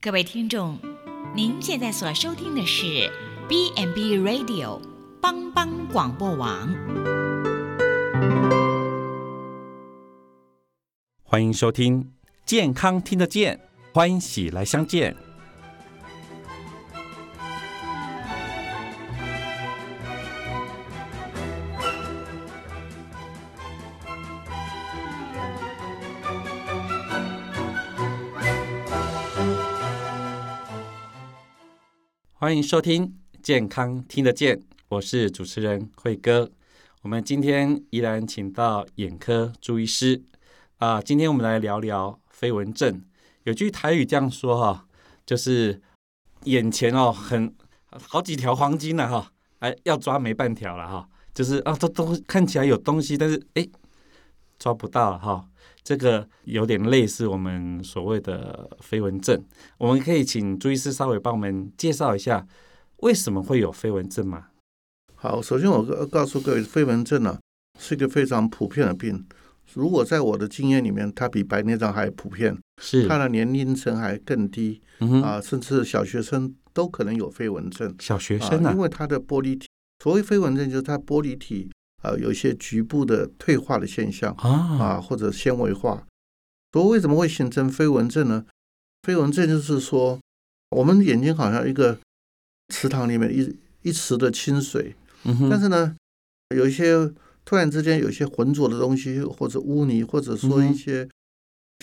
各位听众，您现在所收听的是 B n B Radio 帮帮广播网。欢迎收听健康听得见，欢喜来相见。欢迎收听健康听得见，我是主持人慧哥。我们今天依然请到眼科朱医师啊，今天我们来聊聊飞蚊症。有句台语这样说哈，就是眼前哦很好几条黄金呢哈，哎要抓没半条了哈，就是啊这都看起来有东西，但是哎抓不到哈。这个有点类似我们所谓的飞蚊症，我们可以请朱医师稍微帮我们介绍一下为什么会有飞蚊症吗？好，首先我告告诉各位，飞蚊症呢是一个非常普遍的病。如果在我的经验里面，它比白内障还普遍，是它的年龄层还更低嗯，啊，甚至小学生都可能有飞蚊症小学生啊因，为它的玻璃体，所谓飞蚊症就是它玻璃体啊有一些局部的退化的现象啊啊，或者纤维化。所以为什么会形成飞蚊症呢？飞蚊症就是说，我们眼睛好像一个池塘里面一一池的清水，嗯，但是呢，有一些突然之间有一些浑浊的东西，或者污泥，或者说一些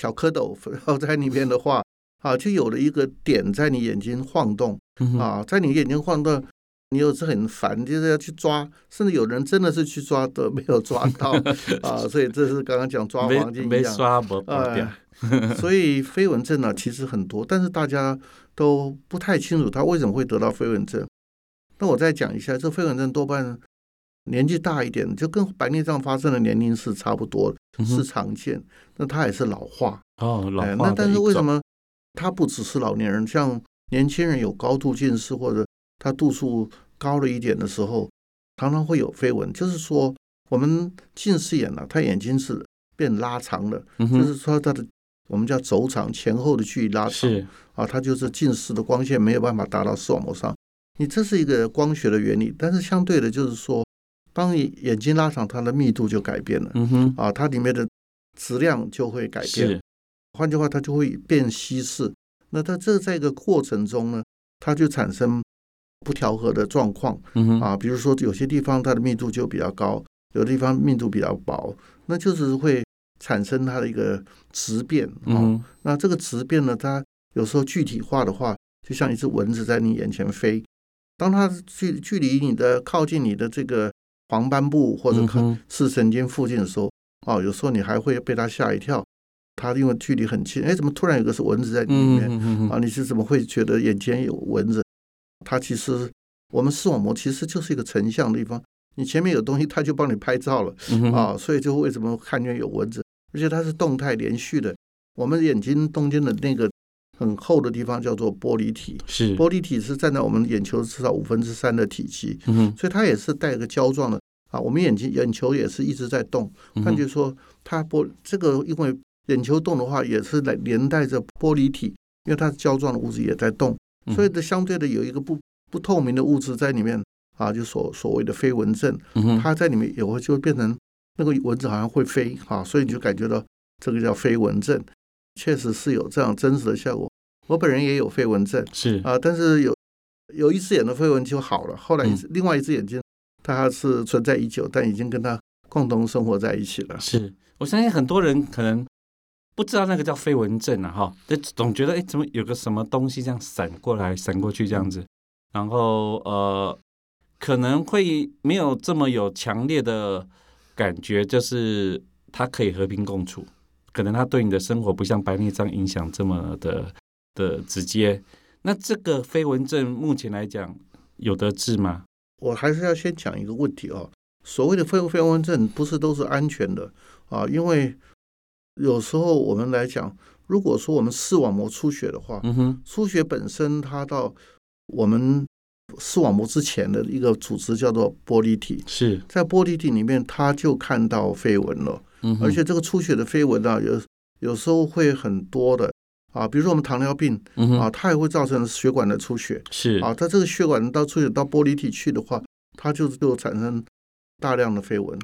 小蝌蚪然在里面的话，啊，就有了一个点在你眼睛晃动嗯啊，在你眼睛晃动，你有时很烦，就是要去抓，甚至有人真的是去抓都没有抓到 啊，所以这是刚刚讲抓黄金一样。没刷不保掉哎，所以飞蚊症呢，其实很多，但是大家都不太清楚他为什么会得到飞蚊症。那我再讲一下，这飞蚊症多半年纪大一点，就跟白内障发生的年龄是差不多是常见。那它也是老化，哦，老哎，化的那但是为什么它不只是老年人，像年轻人有高度近视或者他度数高了一点的时候，常常会有飞蚊，就是说我们近视眼呢、它眼睛是变拉长了。嗯就是说它的我们叫轴长前后的距离拉长啊，它就是近视的光线没有办法达到视网膜上。你这是一个光学的原理，但是相对的，就是说，当你眼睛拉长，它的密度就改变了嗯哼啊，它里面的质量就会改变。换句话，它就会变稀释。那它这在一个过程中呢，它就产生不调和的状况。嗯啊，比如说有些地方它的密度就比较高，有的地方密度比较薄，那就是会产生它的一个质变啊。嗯那这个质变呢，它有时候具体化的话，就像一只蚊子在你眼前飞，当它距距离你的靠近你的这个黄斑部或者视神经附近的时候，哦，有时候你还会被它吓一跳。它因为距离很近，哎，怎么突然有个是蚊子在里面？啊，你是怎么会觉得眼前有蚊子？它其实我们视网膜其实就是一个成像的地方，你前面有东西，它就帮你拍照了嗯啊，所以就为什么看见有蚊子，而且它是动态连续的。我们眼睛中间的那个很厚的地方叫做玻璃体，是玻璃体是占在我们眼球至少五分之三的体积，嗯所以它也是带个胶状的啊。我们眼睛眼球也是一直在动，嗯哼换句说，它玻这个因为眼球动的话，也是来连带着玻璃体，因为它是胶状的物质也在动，嗯所以的相对的有一个不不透明的物质在里面啊，就所所谓的飞蚊症，它在里面也会就变成那个蚊子好像会飞啊，所以你就感觉到这个叫飞蚊症，确实是有这样真实的效果。我本人也有飞蚊症是。啊，但是有有一只眼的飞蚊就好了，后来另外一只眼睛它是存在已久，但已经跟它共同生活在一起了。是，我相信很多人可能不知道那个叫飞蚊症啊，哈，就总觉得哎，怎么有个什么东西这样闪过来、闪过去这样子，然后呃，可能会没有这么有强烈的感觉，就是它可以和平共处，可能它对你的生活不像白内障影响这么的的直接。那这个飞蚊症目前来讲有得治吗？我还是要先讲一个问题哦，所谓的飞飞蚊症不是都是安全的啊，因为有时候我们来讲，如果说我们视网膜出血的话，嗯哼，出血本身它到我们视网膜之前的一个组织叫做玻璃体，是，在玻璃体里面，它就看到飞蚊了，嗯，而且这个出血的飞蚊啊，有有时候会很多的。啊，比如说我们糖尿病啊，它也会造成血管的出血是。啊，它这个血管到出血到玻璃体去的话，它就就产生大量的飞蚊，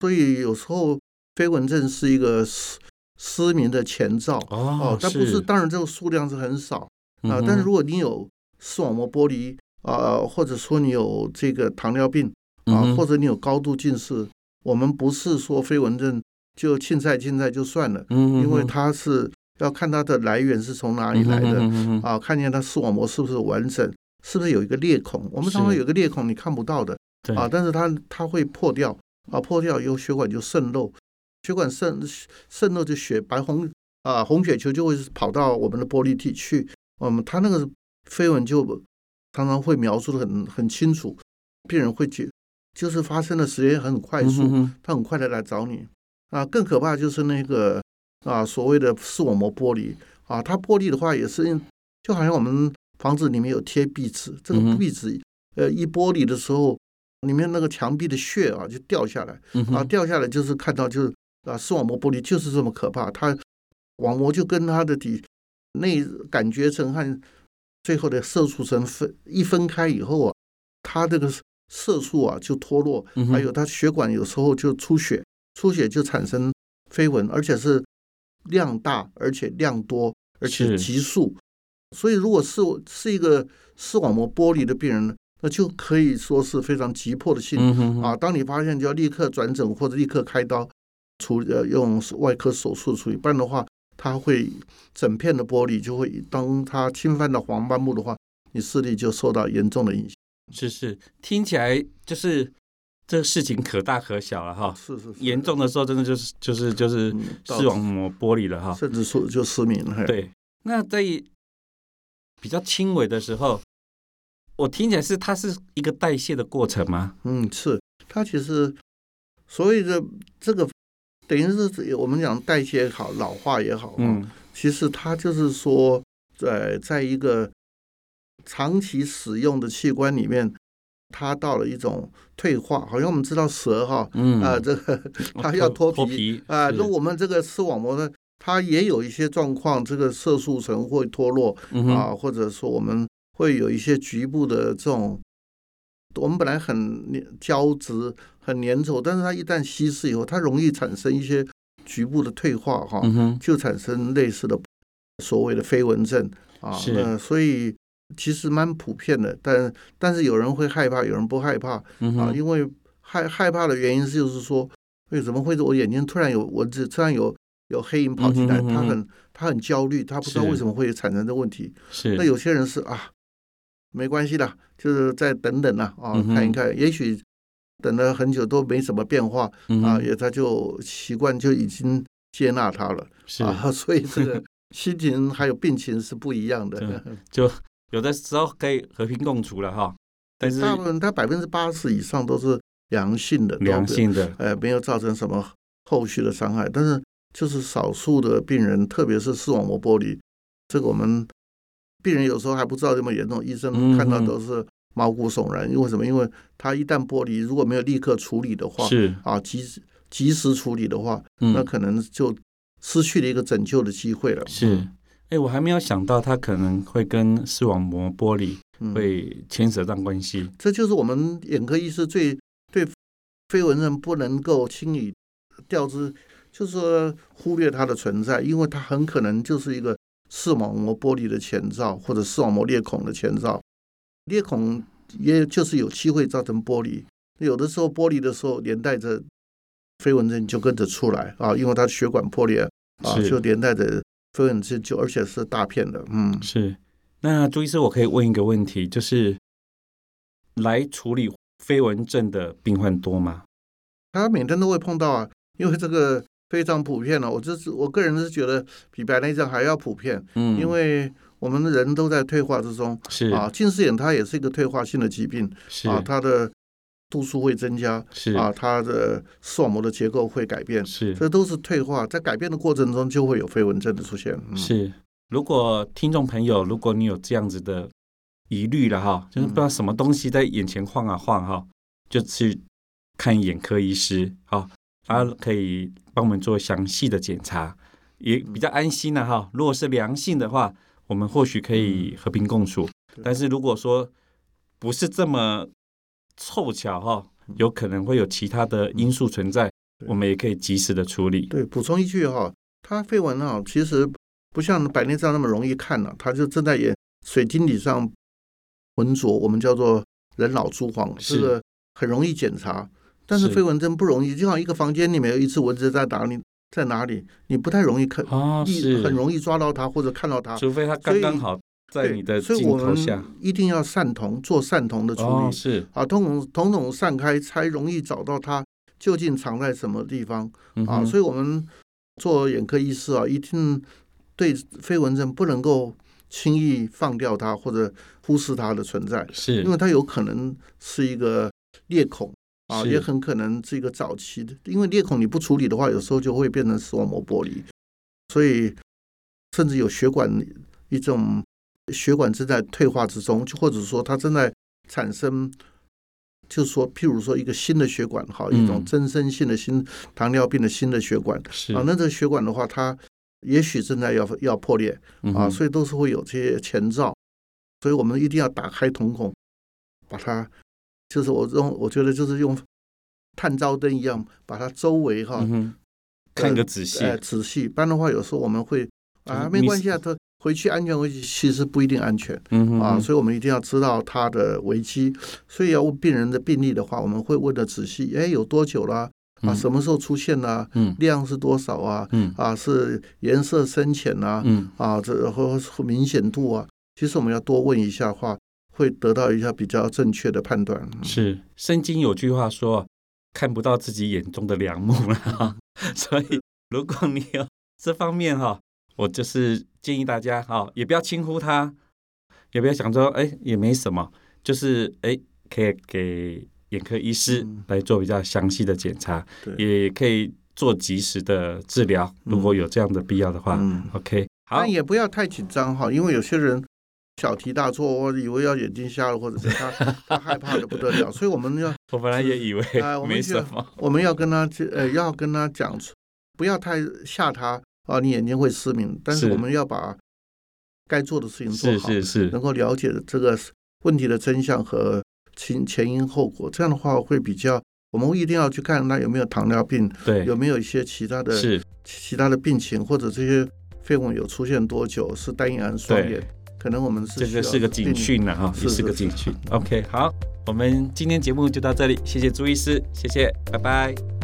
所以有时候飞蚊症是一个失失明的前兆哦哦，但不是，当然这个数量是很少啊，嗯但是如果你有视网膜剥离啊，或者说你有这个糖尿病啊，嗯或者你有高度近视，我们不是说飞蚊症就青菜青菜就算了，因为它是要看它的来源是从哪里来的啊，看见它视网膜是不是完整，是不是有一个裂孔？我们常常有一个裂孔你看不到的啊，但是它它会破掉啊，破掉以后血管就渗漏，血管渗渗漏就血白红啊红血球就会跑到我们的玻璃体去，嗯，它那个飞蚊就常常会描述的很很清楚，病人会觉就是发生的时间很快速，他很快的来找你啊。更可怕就是那个啊所谓的视网膜剥离啊，它剥离的话也是就好像我们房子里面有贴壁纸，这个壁纸呃一剥离的时候，里面那个墙壁的屑啊就掉下来啊，掉下来就是看到就是啊视网膜剥离就是这么可怕，它网膜就跟它的底内感觉层和最后的色素层分一分开以后啊，它这个色素啊就脱落，还有它血管有时候就出血，出血就产生飞蚊，而且是量大，而且量多，而且是急速。所以，如果是是一个视网膜剥离的病人呢，那就可以说是非常急迫的性啊。当你发现，就要立刻转诊或者立刻开刀处呃用外科手术处理，不然的话，它会整片的玻璃就会，当它侵犯到黄斑部的话，你视力就受到严重的影响。是是，听起来就是这个事情可大可小了哈。是是是，严重的时候，真的就是就是就是视网膜玻璃了哈。甚至说就失明了。对，那在比较轻微的时候，我听起来是它是一个代谢的过程吗？嗯，是它其实所谓的这个，等于是我们讲代谢也好，老化也好，嗯，其实它就是说，在在一个长期使用的器官里面，它到了一种退化，好像我们知道蛇哈，嗯。啊，这个它要脱脱皮皮啊，是。那我们这个视网膜呢，它也有一些状况，这个色素层会脱落啊，或者说我们会有一些局部的这种。我们本来很粘胶质、很粘稠，但是它一旦稀释以后，它容易产生一些局部的退化，哈、嗯，就产生类似的所谓的飞蚊症啊。所以其实蛮普遍的，但但是有人会害怕，有人不害怕啊，因为害害怕的原因是就是说，为什么会我眼睛突然有蚊子，突然有有黑影跑进来，嗯哼嗯哼。他很他很焦虑，他不知道为什么会产生这问题。是。那有些人是啊，没关系的，就是再等等啦啊，嗯看一看，也许等了很久都没什么变化啊，也他就习惯就已经接纳他了。是啊，所以这个心情还有病情是不一样的。就有的时候可以和平共处了哈，但是大部分他百分之八十以上都是良性的，都良，性的，呃，没有造成什么后续的伤害。但是就是少数的病人，特别是视网膜剥离，这个我们病人有时候还不知道这么严重，医嗯生看到都是毛骨悚然。因为什么？因为他一旦剥离，如果没有立刻处理的话，是，啊，及时及时处理的话，那嗯，可能就失去了一个拯救的机会了。是。哎，我还没有想到他可能会跟视网膜剥离嗯，会牵扯上关系。这就是我们眼科医师最对飞蚊症不能够轻易掉之，就是说忽略它的存在，因为它很可能就是一个视网膜剥离的前兆，或者视网膜裂孔的前兆。裂孔也就是有机会造成剥离，有的时候剥离的时候连带着飞蚊症就跟着出来啊，因为它血管破裂啊，就连带着飞蚊症就而且是大片的，嗯。是。那朱医师，我可以问一个问题，就是来处理飞蚊症的病患多吗？他每天都会碰到啊，因为这个非常普遍了、我这是我个人是觉得比白内障还要普遍，嗯，因为我们的人都在退化之中是啊。近视眼它也是一个退化性的疾病是啊，它的度数会增加是啊，它的视网膜的结构会改变，是这都是退化。在改变的过程中，就会有飞蚊症的出现。嗯、是。如果听众朋友，如果你有这样子的疑虑了哈，就是不知道什么东西在眼前晃啊晃哈，就去看眼科医师哈，他可以帮我们做详细的检查，也比较安心了哈。如果是良性的话，我们或许可以和平共处。但是如果说不是这么凑巧哈，有可能会有其他的因素存在，我们也可以及时的处理。对，补充一句哈，它绯闻啊，其实不像白内障那么容易看了、它就正在眼水晶体上浑浊，我们叫做人老珠黄，是这个很容易检查。但是是飞蚊症不容易，就像一个房间里面有一只蚊子在打你，在哪里，你不太容易看，啊，一是很容易抓到它或者看到它。除非它刚刚好在对你的镜所以我们头下。一定要散瞳，做散瞳的处理。哦，是，啊，瞳孔瞳孔散开才容易找到它究竟藏在什么地方。啊，所以我们做眼科医师啊，一定对飞蚊症不能够轻易放掉它或者忽视它的存在，是因为它有可能是一个裂孔啊，也很可能是一个早期的，因为裂孔你不处理的话，有时候就会变成视网膜剥离，所以甚至有血管一种血管正在退化之中，就或者说它正在产生。就是说，譬如说一个新的血管，哈，一种嗯。增生性的新糖尿病的新的血管，是。啊，那这个血管的话，它也许正在要要破裂啊，所以都是会有这些前兆，所以我们一定要打开瞳孔，把它，就是我用我觉得就是用探照灯一样，把它周围哈、看个仔细，呃仔细，不然的话有时候我们会啊没关系啊，他回去安全回去，其实不一定安全。啊，所以我们一定要知道他的危机，所以要问病人的病例的话，我们会问的仔细，哎，有多久啦？啊，嗯什么时候出现啦？嗯量是多少啊？嗯啊，是颜色深浅啊？嗯啊，这或或明显度啊？其实我们要多问一下话，会得到一下比较正确的判断。是。圣经有句话说，看不到自己眼中的良木了哈，所以如果你有这方面哈，我就是建议大家哈，也不要轻忽它，也不要想说哎也没什么，就是哎可以给眼科医师嗯。来做比较详细的检查，对，也可以做及时的治疗，如果有这样的必要的话嗯，，OK，好。但，也不要太紧张哈，因为有些人小题大做，我以为要眼睛瞎了，或者是他他害怕的不得了，所以我们要 我本来也以为哎我们没就什么，我们要跟他呃要跟他讲，不要太吓他啊，你眼睛会失明，但是是我们要把该做的事情做好，是是，能够了解这个问题的真相和前前因后果，这样的话会比较。我们一定要去看他有没有糖尿病，对，有没有一些其他的是其他的病情，或者这些绯闻有出现多久，是单眼还是双对眼，可能我们是这个是个警定讯了哈，也是个警讯。OK，好，我们今天节目就到这里，谢谢朱医师，谢谢，拜拜。